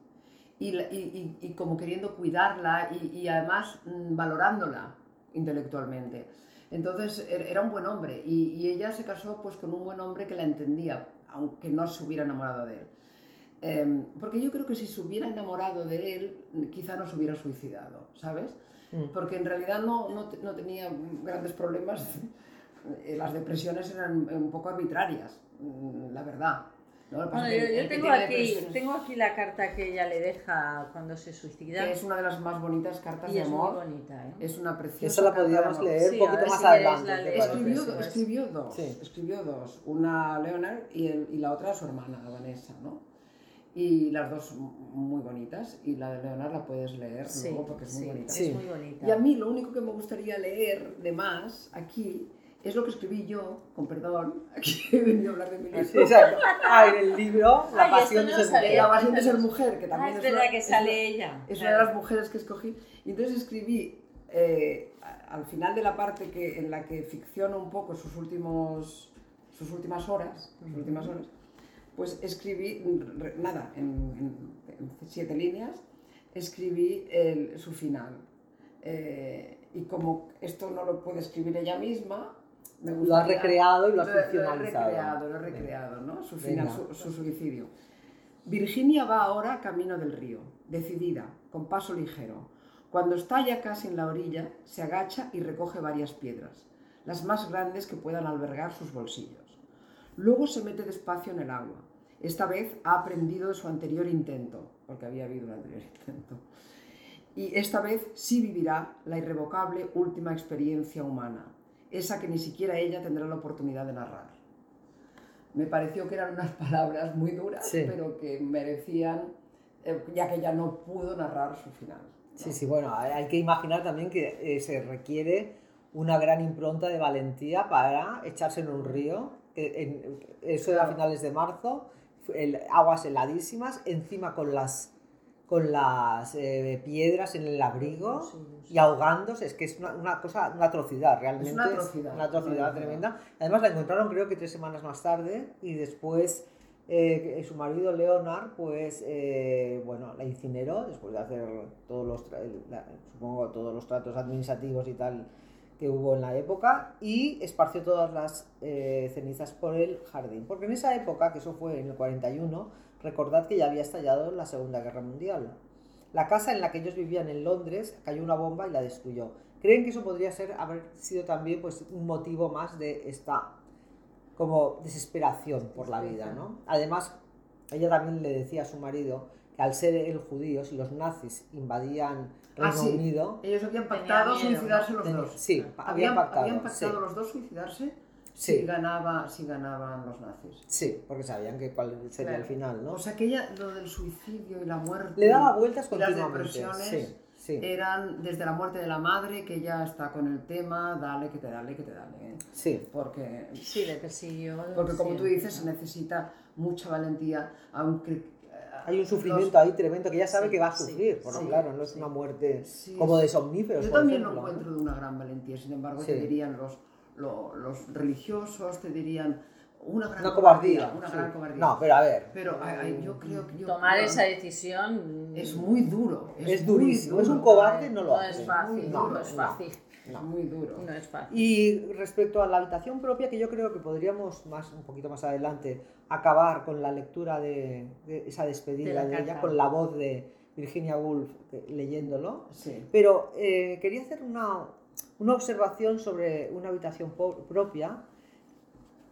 Y, la- y- y- y como queriendo cuidarla y, además mm, valorándola intelectualmente. Entonces er- era un buen hombre y, ella se casó pues con un buen hombre que la entendía, aunque no se hubiera enamorado de él. Em, porque yo creo que si se hubiera enamorado de él, quizá no se hubiera suicidado, ¿sabes? Mm. Porque en realidad no, no, no tenía grandes problemas. Las depresiones eran un poco arbitrarias, mm, la verdad. ¿No? Bueno, yo, yo tengo, aquí, tengo aquí la carta que ella le deja cuando se suicida. que es una de las más bonitas cartas y de es muy amor. bonita, ¿eh? Es una preciosa Esa la podríamos leer Sí, un a poquito más si adelante. Escribió, escribió dos, Sí. escribió dos, una Leonard y, el- y la otra su hermana, Vanessa, ¿no? Y las dos muy bonitas, y la de Leonard la puedes leer Sí, luego porque es muy sí, bonita. Sí. es muy bonita. Y a mí lo único que me gustaría leer de más aquí es lo que escribí yo, con perdón, aquí he venido a hablar de mi libro. Ah, en el libro, La Ay, pasión de ser mujer. La pasión de ser mujer, que Ah, también es es, verdad una- que es sale una- ella. Es una de las mujeres que escogí. Y entonces escribí, eh, a- al final de la parte que, en la que ficciono un poco sus, últimos, sus últimas horas, sus últimas horas, pues escribí, nada, en, en- en siete líneas, escribí el- su final. Eh, y como esto no lo puede escribir ella misma, me Lo gustaría- recreado y lo he- ficcionalizado. Lo he recreado, lo he recreado, ¿no? Su final, Venga. su, su suicidio. Virginia va ahora camino del río, decidida, con paso ligero. Cuando está ya casi en la orilla, se agacha y recoge varias piedras, las más grandes que puedan albergar sus bolsillos. Luego se mete despacio en el agua. Esta vez ha aprendido de su anterior intento, porque había habido un anterior intento. Y esta vez sí vivirá la irrevocable última experiencia humana. Esa que ni siquiera ella tendrá la oportunidad de narrar. Me pareció que eran unas palabras muy duras, Sí. pero que merecían, eh, ya que ella no pudo narrar su final. ¿no? Sí, sí, bueno, hay hay que imaginar también que eh, se requiere una gran impronta de valentía para echarse en un río. que en- eso era a finales de marzo, el- aguas heladísimas, encima con las, con las eh, piedras en el abrigo y ahogándose. Es que es una, una cosa, una atrocidad, realmente. una atrocidad, Una atrocidad una atrocidad. tremenda. Además la encontraron creo que tres semanas más tarde y después eh, su marido Leonard, pues, eh, bueno, la incineró después de hacer todos los, la- supongo, todos los tratos administrativos y tal que hubo en la época y esparció todas las eh, cenizas por el jardín. Porque en esa época, que eso fue en el 41, recordad que ya había estallado la Segunda Guerra Mundial. La casa en la que ellos vivían en Londres cayó una bomba y la destruyó. Creen que eso podría ser, haber sido también pues, un motivo más de esta como desesperación por la vida, ¿no? Además, ella también le decía a su marido que al ser el judío, si los nazis invadían Ah, Reino sí. Unido, Ellos habían pactado miedo, suicidarse los dos. sí, habían habían, pactado, habían pactado sí. los dos suicidarse Sí. si, ganaba, si ganaban los nazis. sí, porque sabían que cuál sería el Claro. final, ¿no? O sea que ella, lo del suicidio y la muerte. Le daba vueltas y las continuamente. depresiones Sí, sí, eran desde la muerte de la madre, que ya está con el tema, dale, que te dale, que te dale. ¿eh? sí. Porque, Sí, le persiguió. porque como tú dices, se necesita mucha valentía, aunque... eh, Hay un los- sufrimiento ahí tremendo que ya sabe Sí, que va a sí, sufrir, porque sí, claro, no es sí. una muerte Sí, como de sí. somníferos. Yo también lo encuentro de una gran valentía, sin embargo, Sí. te dirían los, lo- los religiosos, te dirían una gran Una cobardía. Una sí. gran cobardía. No, pero a ver, Pero ay, yo creo que... yo Tomar creo- esa decisión Es muy duro. es, durísimo. Es un cobarde, no lo no hace. es fácil, No, no, es no. fácil. Es muy duro. No es fácil. Y respecto a la habitación propia, que yo creo que podríamos más un poquito más adelante acabar con la lectura de, de esa despedida De la de, ella, con la voz de Virginia Woolf leyéndolo. Sí. Pero eh, quería hacer una, una observación sobre una habitación propia,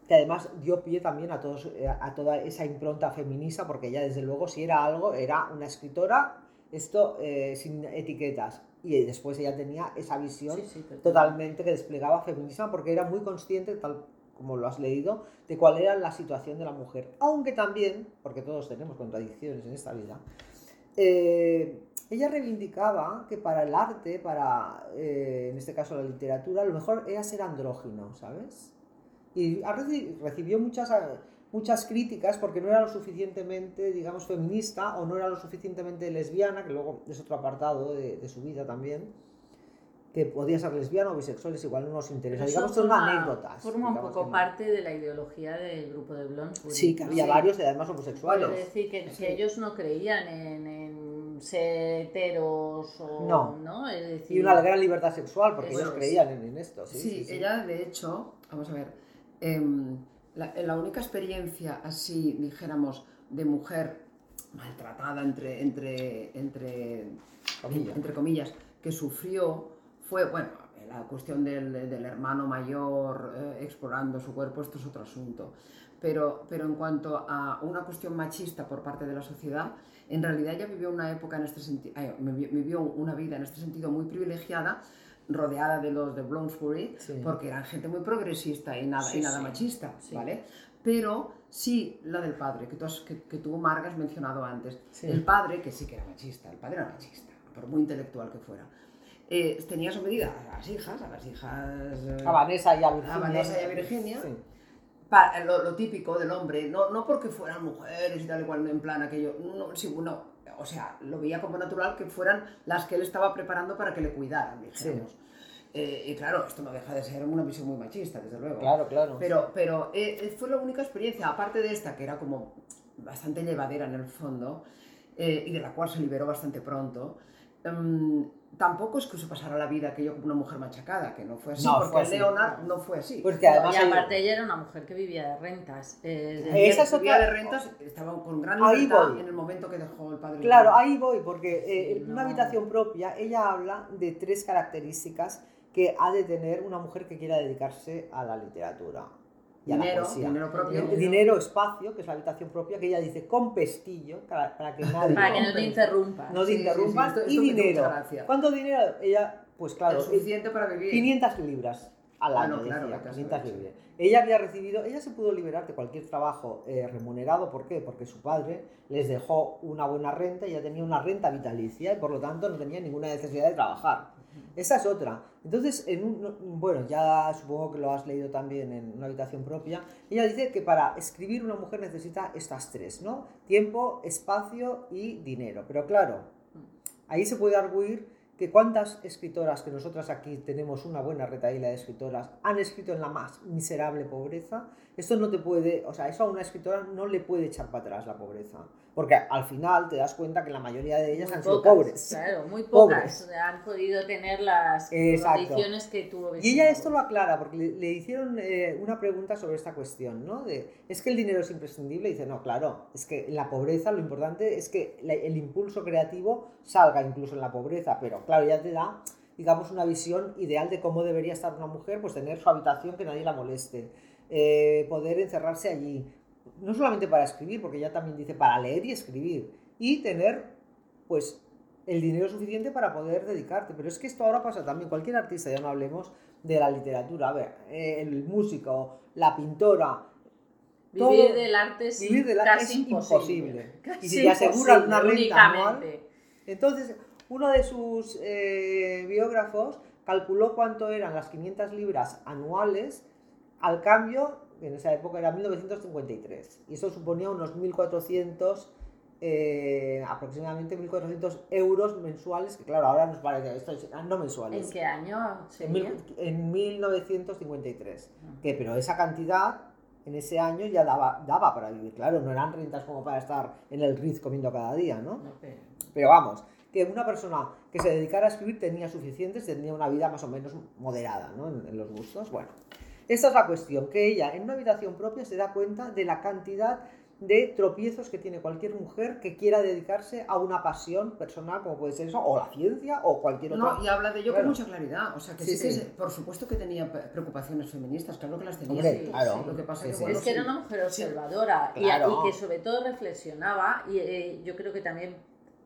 que además dio pie también a, todos, eh, a toda esa impronta feminista, porque ella desde luego si era algo, era una escritora, esto eh, sin etiquetas. Y después ella tenía esa visión Sí, sí, total. totalmente que desplegaba feminismo porque era muy consciente, tal como lo has leído, de cuál era la situación de la mujer. Aunque también, porque todos tenemos contradicciones en esta vida, eh, ella reivindicaba que para el arte, para, eh, en este caso la literatura, lo mejor era ser andrógino, ¿sabes? Y recibió muchas, muchas críticas porque no era lo suficientemente, digamos, feminista o no era lo suficientemente lesbiana, que luego es otro apartado de, de su vida también, que podía ser lesbiana o bisexual, es igual, no nos interesa. Digamos, eso son forma- anécdotas. Forma un poco que no. parte de la ideología del grupo de Bloomsbury. Sí, que había ¿no? varios además homosexuales. Quiero decir que, que Sí. ellos no creían en, en ser heteros o No. Es decir, Y una gran libertad sexual, porque ellos creían en, en esto. Sí, Sí, ella de hecho, vamos a ver, em, la, la única experiencia así, dijéramos, de mujer maltratada entre, entre, entre, Comillas. entre comillas, que sufrió fue, bueno, la cuestión del, del hermano mayor eh, explorando su cuerpo, esto es otro asunto. Pero, pero en cuanto a una cuestión machista por parte de la sociedad, en realidad ella vivió una época en este sentido, vivió una vida en este sentido muy privilegiada, rodeada de los de Bloomsbury, Sí. porque eran gente muy progresista y nada, Sí, y nada sí. machista. ¿vale? Pero sí la del padre, que tú, has- que, que tú Marga, has mencionado antes. El padre, que sí que era machista, el padre era machista, por muy intelectual que fuera. Eh, tenía sometida a las hijas, a las hijas... eh, A Vanessa y a Virginia. A Vanessa y a Virginia. Sí. lo, lo típico del hombre, no, no porque fueran mujeres y tal y cual, en plan aquello, no, sí, no, o sea, lo veía como natural que fueran las que él estaba preparando para que le cuidaran, dijéramos. Eh, y claro, esto no deja de ser una visión muy machista, desde luego. Claro, claro. Pero, pero eh, eh, fue la única experiencia, aparte de esta, que era como bastante llevadera en el fondo, eh, y de la cual se liberó bastante pronto, em, tampoco es que se pasara la vida aquello como una mujer machacada, que no fue así, No, porque fue así. Leonard no fue así. Pues que además y aparte ella era una mujer que vivía de rentas. eh, esa es vivía otra- de rentas, estaba con gran Ahí libertad voy. en el momento que dejó el padre. Claro, ahí voy, porque eh, Sí, en una habitación propia ella habla de tres características que ha de tener una mujer que quiera dedicarse a la literatura y a la dinero, poesía. dinero propio. El dinero, espacio, que es la habitación propia, que ella dice con pestillo, para, para que nadie para que no te interrumpa. no te Sí, sí, interrumpan, sí, esto- y esto dinero. ¿Cuánto dinero? Ella, pues claro, Lo suficiente para vivir. 500 libras. al Ah, año, no, claro, decía, vete a 500 saber, sí. libras. Ella había recibido, ella se pudo liberar de cualquier trabajo eh, remunerado, ¿por qué? Porque su padre les dejó una buena renta, ella tenía una renta vitalicia y por lo tanto no tenía ninguna necesidad de trabajar. Esa es otra. Entonces, en un- bueno, ya supongo que lo has leído también en una habitación propia. Ella dice que para escribir una mujer necesita estas tres, ¿no? Tiempo, espacio y dinero. Pero claro, ahí se puede arguir que cuántas escritoras, que nosotras aquí tenemos una buena retaíla de escritoras, han escrito en la más miserable pobreza. Esto no te puede, o sea, eso a una escritora no le puede echar para atrás la pobreza. Porque al final te das cuenta que la mayoría de ellas Muy han sido pocas, pobres. Claro, muy Pobres. pocas han podido tener las Exacto. condiciones que tuvo Y ella esto lo aclara porque le, le hicieron eh, una pregunta sobre esta cuestión, ¿no? De, ¿es que el dinero es imprescindible? Y dice, no, claro, es que en la pobreza lo importante es que la- el impulso creativo salga incluso en la pobreza, pero claro, ya te da, digamos, una visión ideal de cómo debería estar una mujer, pues tener su habitación que nadie la moleste, eh, poder encerrarse allí, no solamente para escribir, porque ella también dice para leer y escribir, y tener, pues, el dinero suficiente para poder dedicarte. Pero es que esto ahora pasa también, cualquier artista, ya no hablemos de la literatura, a ver, eh, el músico, la pintora, Vivir todo- del arte es vivir del arte es imposible. imposible. Y si te aseguran una renta anual. Entonces, uno de sus eh, biógrafos calculó cuánto eran las 500 libras anuales al cambio, en esa época era 1953, y eso suponía unos 1.400, eh, aproximadamente 1.400 euros mensuales, que claro, ahora nos parece, esto es, ah, no mensuales, ¿En qué año en, mil- en 1953, que pero esa cantidad en ese año ya daba, daba para vivir, claro, no eran rentas como para estar en el Ritz comiendo cada día, ¿no? No, pero- Pero vamos, que una persona que se dedicara a escribir tenía suficientes, tenía una vida más o menos moderada ¿no? en, en los gustos. Bueno, esta es la cuestión, que ella en una habitación propia se da cuenta de la cantidad de tropiezos que tiene cualquier mujer que quiera dedicarse a una pasión personal, como puede ser eso, o la ciencia, o cualquier otra. No, y habla de ello Claro. con mucha claridad. O sea, que Sí, sí, sí. por supuesto que tenía preocupaciones feministas, claro que las tenía. Hombre, Sí, claro. sí. Lo que pasa Sí, que, sí. bueno, es que era una mujer observadora y- Claro. y, que sobre todo reflexionaba y eh, yo creo que también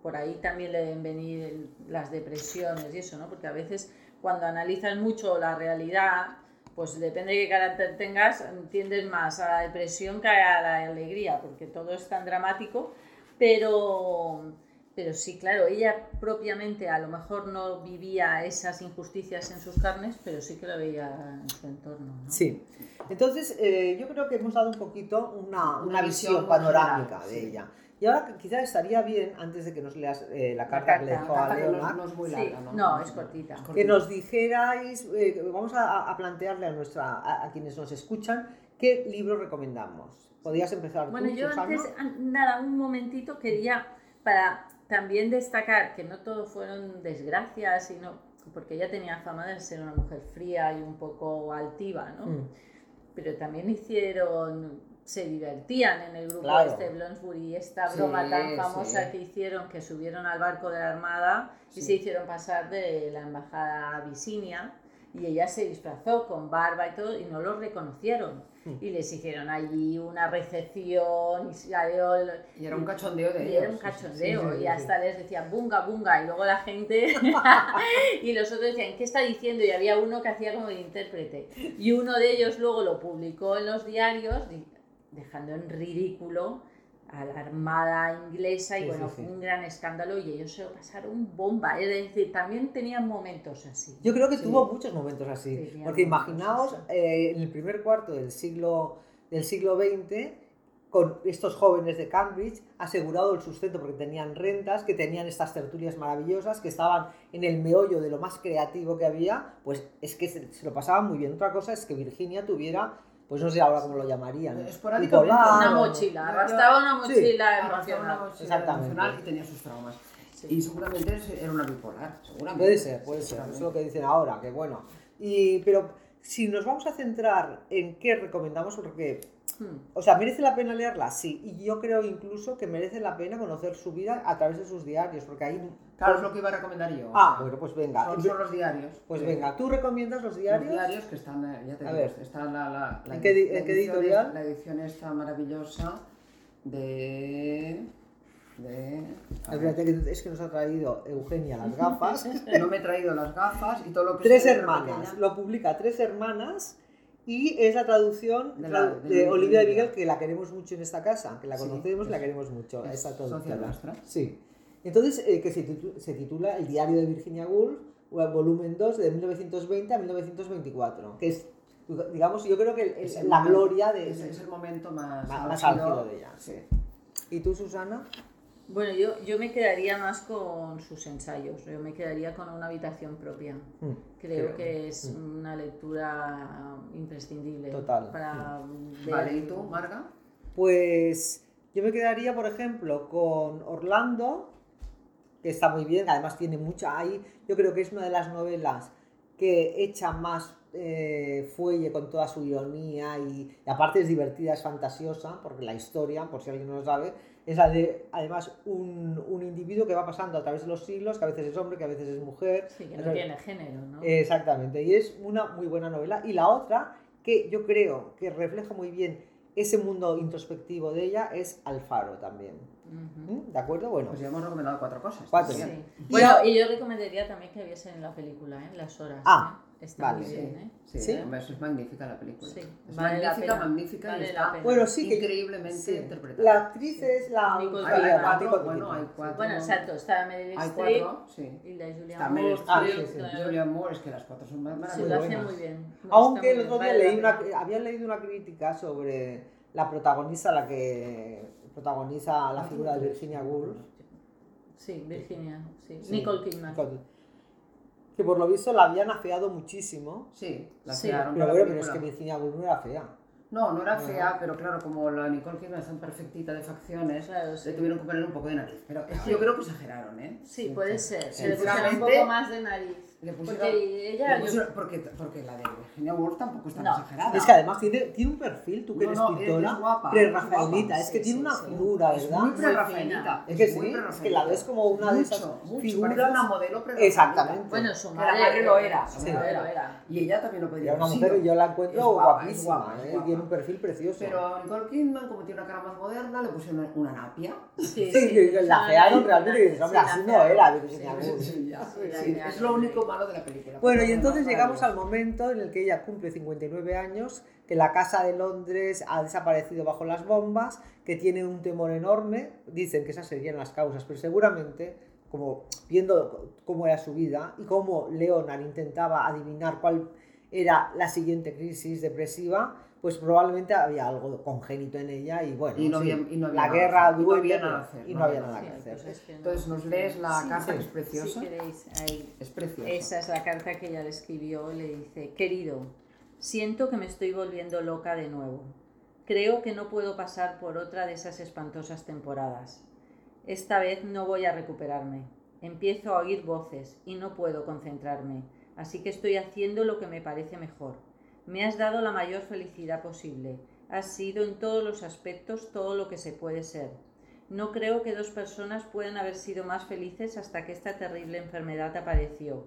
por ahí también le deben venir el- las depresiones y eso, ¿no? Porque a veces cuando analizas mucho la realidad, pues depende de qué carácter tengas, tiendes más a la depresión que a la alegría, porque todo es tan dramático, pero pero sí, claro, ella propiamente a lo mejor no vivía esas injusticias en sus carnes, pero sí que lo veía en su entorno, ¿no? Sí. Entonces, eh, yo creo que hemos dado un poquito una, una Una visión, visión panorámica general, de sí. ella. Y ahora quizás estaría bien, antes de que nos leas eh, la carta que le dejó a que no, es muy Sí, larga, ¿no? no, es cortita. que nos dijerais, eh, vamos a, a plantearle a, nuestra, a, a quienes nos escuchan, qué libro recomendamos. Podrías empezar Bueno, tú, yo Susana? antes, an- nada, un momentito quería para también destacar que no todo fueron desgracias, sino porque ella tenía fama de ser una mujer fría y un poco altiva, ¿no? Mm. Pero también hicieron, se divertían en el grupo Claro. este Bloomsbury, esta Sí, broma tan famosa sí. que hicieron, que subieron al barco de la Armada y Sí. se hicieron pasar de la embajada a Abisinia y ella se disfrazó con barba y todo y no lo reconocieron. Mm. Y les hicieron allí una recepción y salió el- Y era un cachondeo de y ellos. era un sí, sí, cachondeo sí, sí, y sí. hasta les decían bunga bunga y luego la gente y los otros decían ¿qué está diciendo? y había uno que hacía como de intérprete y uno de ellos luego lo publicó en los diarios di- dejando en ridículo a la armada inglesa y bueno sí, un gran escándalo y ellos se lo pasaron bomba es decir también tenían momentos así Yo creo que tuvo muchos momentos así, porque momentos imaginaos así. eh, en el primer cuarto del siglo, del siglo XX, con estos jóvenes de Cambridge, asegurado el sustento porque tenían rentas, que tenían estas tertulias maravillosas, que estaban en el meollo de lo más creativo que había, pues es que se, se lo pasaban muy bien. Otra cosa es que Virginia tuviera, pues no sé ahora cómo lo llamarían, Esporádicamente. una mochila arrastraba una sí, mochila Arrastraba emocional una mochila Exactamente. emocional y tenía sus traumas. Sí. Y seguramente era una bipolar, seguramente. Puede ser, puede ser. Eso es lo que dicen ahora, que bueno. Y, pero si nos vamos a centrar en qué recomendamos, porque. O sea, ¿merece la pena leerla? Sí. Y yo creo incluso que merece la pena conocer su vida a través de sus diarios, porque ahí... Claro, es lo que iba a recomendar yo. Ah, sea, bueno, pues venga. Son, son los diarios. Pues venga, ¿tú recomiendas los Los diarios? diarios que están, eh, ya te A digo, ver. está la, la, la ¿En qué edi- la en qué edición editorial? es- La edición esta maravillosa de... de... Espérate, es que nos ha traído Eugenia las gafas. No me he traído las gafas y todo lo que Tres hermanas. Lo publica Tres Hermanas y es la traducción De la- de de Olivia de Miguel, que la queremos mucho en esta casa, que la Sí, conocemos y la queremos mucho, es socia traductora. Sí. Entonces, eh, que se, titu- se titula El diario de Virginia Woolf, volumen 2, de 1920 a 1924, que es, digamos, yo creo que el- Es el- la momento- gloria de Es, es el momento más, más, álgido de ella. Sí. ¿Y tú, Susana? Bueno, yo, yo me quedaría más con sus ensayos, yo me quedaría con una habitación propia. Mm, Creo que es una lectura imprescindible Total. para ver- Vale, ¿y tú, Marga? Pues yo me quedaría, por ejemplo, con Orlando, que está muy bien, además tiene mucha ahí. Yo creo que es una de las novelas que echa más eh, fuelle con toda su ironía y, y aparte es divertida, es fantasiosa, porque la historia, por si alguien no lo sabe, es la de, además, un, un individuo que va pasando a través de los siglos, que a veces es hombre, que a veces es mujer. Sí, que no tiene género, ¿no? Exactamente, y es una muy buena novela. Y la otra, que yo creo que refleja muy bien ese mundo introspectivo de ella, es Alfaro también. ¿Mm? ¿De acuerdo? Bueno, Pues ya hemos recomendado cuatro cosas. Cuatro. Sí. Y Bueno, y yo recomendaría también que viesen la película, ¿eh? Las horas. Ah, ¿eh? Está vale. muy Sí, bien, ¿eh? sí, ¿Sí? hombre, eso es magnífica la película. Sí, es vale la magnífica, pena, magnífica vale y está bueno sí que... increíblemente sí. interpretada. La actriz es la... Hay, hay cuatro, bueno, hay sí. cuatro. Bueno, exacto, está Meryl Hay Streep cuatro, sí. y la Julia Está Moore. Meryl Ah, sí, sí. Julia Moore, es que las cuatro son más Sí, maravillosas. lo hace muy bien. Aunque el otro día leí una, había leído una crítica sobre la protagonista, la que protagoniza la figura de Virginia Woolf. Sí, Virginia, sí. Sí. Nicole Kidman. Que por lo visto la habían afeado muchísimo. Sí, la Sí. fearon Pero bueno, pero es que. Virginia Woolf no era fea. No, no era No. fea, pero claro, como la Nicole Kidman es tan perfectita de facciones, Claro, sí. le tuvieron que poner un poco de nariz. Pero es que yo creo que exageraron, ¿eh? Sí, puede ser. Se le pusieron un poco más de nariz. Le pusieron, Porque ella, le yo- pusieron- porque, porque la de Virginia Woolf tampoco es tan No. exagerada. Es que además tiene, tiene un perfil, tú que No, eres no, es- pintora, es guapa, pre-rafaelita, es es que Sí, tiene sí, una sí. figura, Es ¿verdad? muy Muy prerrafaelita. Es que sí, es que prerrafaelita. la ves como una de esas Mucho, mucho, figuras. una modelo prerrafaelita. Exactamente. Bueno, su Que madre, la madre lo era, su sí. madre lo era. Y ella también lo podría Era una haber mujer sido. y yo la encuentro Es guapa, es guapísima, guapa, es ¿eh? tiene un perfil precioso. Pero Nicole Kidman, como tiene una cara más moderna, le pusieron una napia. Sí, la fearon realmente y dices, hombre, Sí, así no era es lo único malo de la película. Bueno, y entonces llegamos al momento en el que ella cumple 59 años, que la casa de Londres ha desaparecido bajo las bombas, que tiene un temor enorme, dicen que esas serían las causas, pero seguramente, como viendo cómo era su vida y cómo Leonard intentaba adivinar cuál era la siguiente crisis depresiva, pues probablemente había algo congénito en ella y bueno, Y no sí, había- y no había la nada guerra hacer, y no duele había nada que hacer, y no había nada Sí, que hacer. que no- Entonces nos lees la Sí, carta sí. que es preciosa. Si queréis, ahí. Es preciosa. Esa es la carta que ella le escribió. Le dice, querido, siento que me estoy volviendo loca de nuevo. Creo que no puedo pasar por otra de esas espantosas temporadas. Esta vez no voy a recuperarme. Empiezo a oír voces y no puedo concentrarme, así que estoy haciendo lo que me parece mejor. Me has dado la mayor felicidad posible. Has sido en todos los aspectos todo lo que se puede ser. No creo que dos personas puedan haber sido más felices hasta que esta terrible enfermedad apareció.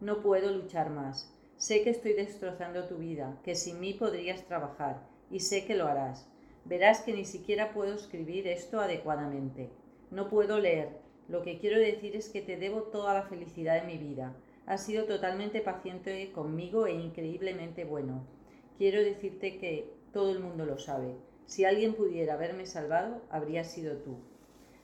No puedo luchar más. Sé que estoy destrozando tu vida, que sin mí podrías trabajar, y sé que lo harás. Verás que ni siquiera puedo escribir esto adecuadamente. No puedo leer. Lo que quiero decir es que te debo toda la felicidad de mi vida. Has sido totalmente paciente conmigo e increíblemente bueno. Quiero decirte que todo el mundo lo sabe. Si alguien pudiera haberme salvado, habría sido tú.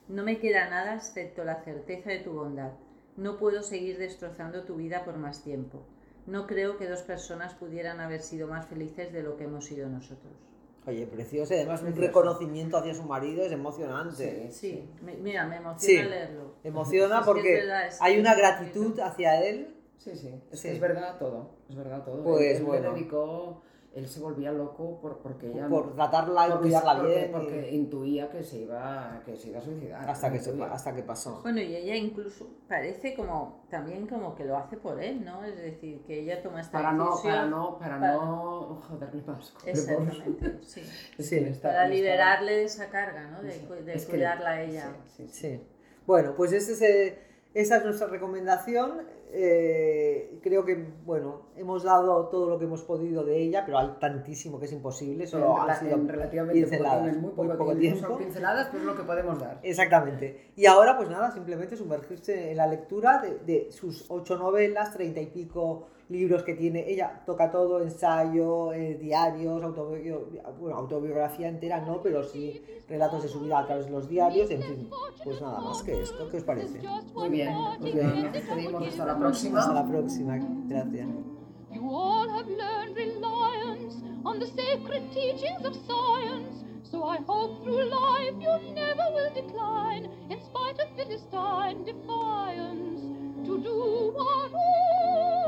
No me queda nada excepto la certeza de tu bondad. No puedo seguir destrozando tu vida por más tiempo. No creo que dos personas pudieran haber sido más felices de lo que hemos sido nosotros. Oye, precioso, y además un Precioso. reconocimiento hacia su marido es emocionante. Sí, me- mira, me emociona Sí. leerlo. Emociona Es que porque es verdad, es hay una gratitud hacia él. Sí, sí, es Sí. verdad todo, es verdad todo. Pues él, él bueno. dedicó, él se volvía loco por, porque ella por tratarla y porque- cuidarla porque- bien. y- Porque intuía que se iba, que se iba a suicidar. hasta, que se, hasta que pasó. Bueno, y ella incluso parece como también como que lo hace por él, ¿no? Es decir, que ella toma esta Para no, decisión. para no, para, para- no joderle más. Exactamente, sí. Es Sí. está- Para liberarle de esa carga, ¿no? De, de Es que- cuidarla a ella. Sí, sí, sí. Sí. Bueno, pues este es el, esa es nuestra recomendación. Eh, creo que, bueno, hemos dado todo lo que hemos podido de ella, pero hay tantísimo que es imposible. Solo En han sido en relativamente poco pinceladas, tiempo, en muy poco, tiempo. Son pinceladas, pero es lo que podemos dar. Exactamente. Y ahora, pues nada, simplemente sumergirse en la lectura de, de sus ocho novelas, treinta y pico libros que tiene. Ella toca todo, ensayo, eh, diarios, bueno, autobiografía entera, no, pero sí relatos de su vida a través de los diarios, en fin. Pues nada más que esto. ¿Qué os parece? Muy bien, bien, nos despedimos hasta la próxima. Hasta la próxima. Gracias. You all have learned reliance on the sacred teachings of science. So I hope through life you never will decline, in spite of Philistine defiance, to do what all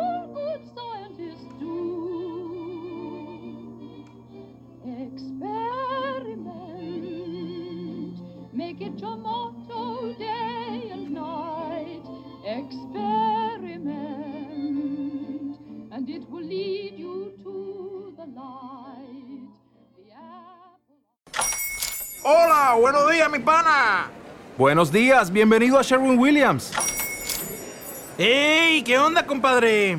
Experiment, make it your motto day and night. Experiment, and it will lead you to the light. The apple. Hola, buenos días, mi pana. Buenos días, bienvenido a Sherwin Williams. ¡Ey! ¿Qué onda, compadre?